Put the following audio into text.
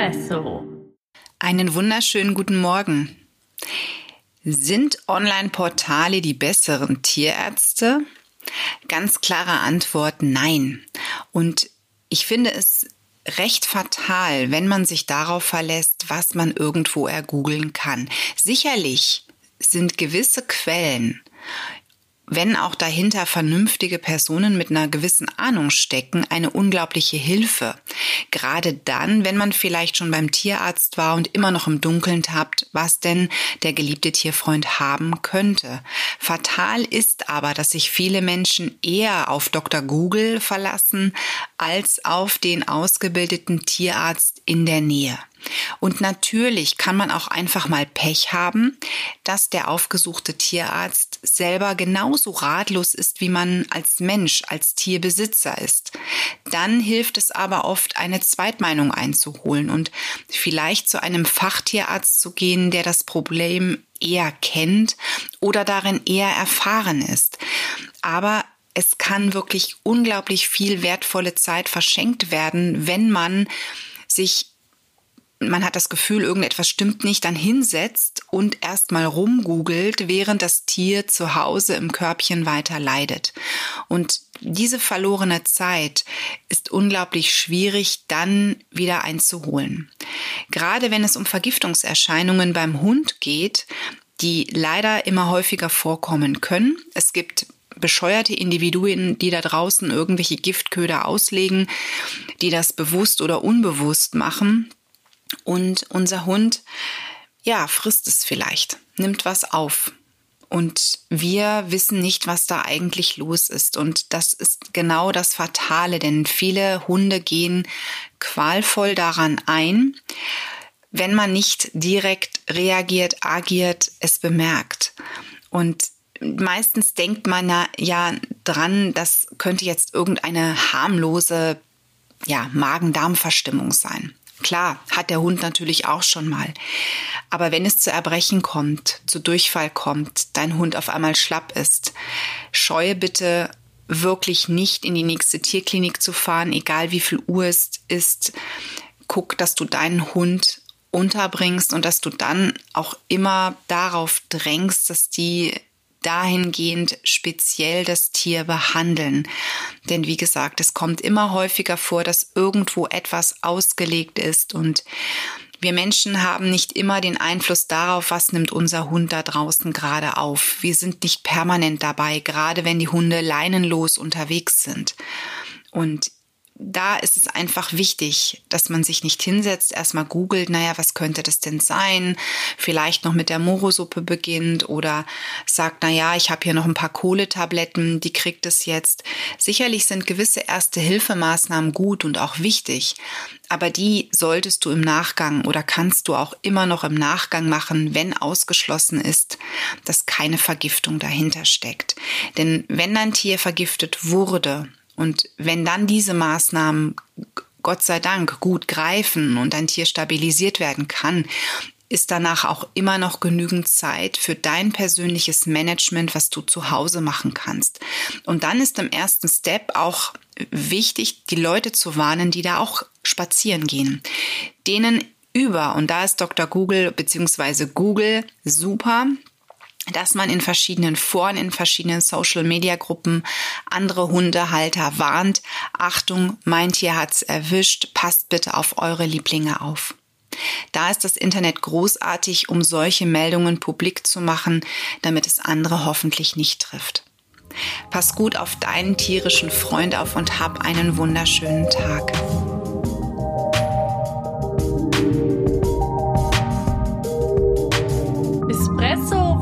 Espresso. Einen wunderschönen guten Morgen. Sind Online-Portale die besseren Tierärzte? Ganz klare Antwort nein. Und ich finde es recht fatal, wenn man sich darauf verlässt, was man irgendwo ergoogeln kann. Sicherlich sind gewisse Quellen wenn auch dahinter vernünftige Personen mit einer gewissen Ahnung stecken, eine unglaubliche Hilfe. Gerade dann, wenn man vielleicht schon beim Tierarzt war und immer noch im Dunkeln tappt, was denn der geliebte Tierfreund haben könnte. Fatal ist aber, dass sich viele Menschen eher auf Dr. Google verlassen als auf den ausgebildeten Tierarzt in der Nähe. Und natürlich kann man auch einfach mal Pech haben, dass der aufgesuchte Tierarzt selber genauso ratlos ist, wie man als Mensch, als Tierbesitzer ist. Dann hilft es aber oft, eine Zweitmeinung einzuholen und vielleicht zu einem Fachtierarzt zu gehen, der das Problem eher kennt oder darin eher erfahren ist. Aber es kann wirklich unglaublich viel wertvolle Zeit verschenkt werden, wenn man sich man hat das Gefühl, irgendetwas stimmt nicht, dann hinsetzt und erstmal rumgoogelt, während das Tier zu Hause im Körbchen weiter leidet. Und diese verlorene Zeit ist unglaublich schwierig dann wieder einzuholen. Gerade wenn es um Vergiftungserscheinungen beim Hund geht, die leider immer häufiger vorkommen können. Es gibt bescheuerte Individuen, die da draußen irgendwelche Giftköder auslegen, die das bewusst oder unbewusst machen und unser Hund, ja, frisst es vielleicht, nimmt was auf. Und wir wissen nicht, was da eigentlich los ist. Und das ist genau das Fatale, denn viele Hunde gehen qualvoll daran ein, wenn man nicht direkt reagiert, agiert, es bemerkt. Und meistens denkt man ja dran, das könnte jetzt irgendeine harmlose ja, Magen-Darm-Verstimmung sein. Klar, hat der Hund natürlich auch schon mal. Aber wenn es zu Erbrechen kommt, zu Durchfall kommt, dein Hund auf einmal schlapp ist, scheue bitte wirklich nicht in die nächste Tierklinik zu fahren, egal wie viel Uhr es ist. Guck, dass du deinen Hund unterbringst und dass du dann auch immer darauf drängst, dass die dahingehend speziell das Tier behandeln. Denn wie gesagt, es kommt immer häufiger vor, dass irgendwo etwas ausgelegt ist und wir Menschen haben nicht immer den Einfluss darauf, was nimmt unser Hund da draußen gerade auf. Wir sind nicht permanent dabei, gerade wenn die Hunde leinenlos unterwegs sind. Und da ist es einfach wichtig, dass man sich nicht hinsetzt, erstmal googelt, naja, was könnte das denn sein? Vielleicht noch mit der Morosuppe beginnt oder sagt, naja, ich habe hier noch ein paar Kohletabletten, die kriegt es jetzt. Sicherlich sind gewisse Erste-Hilfemaßnahmen gut und auch wichtig, aber die solltest du im Nachgang oder kannst du auch immer noch im Nachgang machen, wenn ausgeschlossen ist, dass keine Vergiftung dahinter steckt. Denn wenn dein Tier vergiftet wurde, und wenn dann diese Maßnahmen Gott sei Dank gut greifen und ein Tier stabilisiert werden kann, ist danach auch immer noch genügend Zeit für dein persönliches Management, was du zu Hause machen kannst. Und dann ist im ersten Step auch wichtig, die Leute zu warnen, die da auch spazieren gehen. Denen über, und da ist Dr. Google bzw. Google super, dass man in verschiedenen Foren, in verschiedenen Social-Media-Gruppen andere Hundehalter warnt. Achtung, mein Tier hat's erwischt, passt bitte auf eure Lieblinge auf. Da ist das Internet großartig, um solche Meldungen publik zu machen, damit es andere hoffentlich nicht trifft. Pass gut auf deinen tierischen Freund auf und hab einen wunderschönen Tag.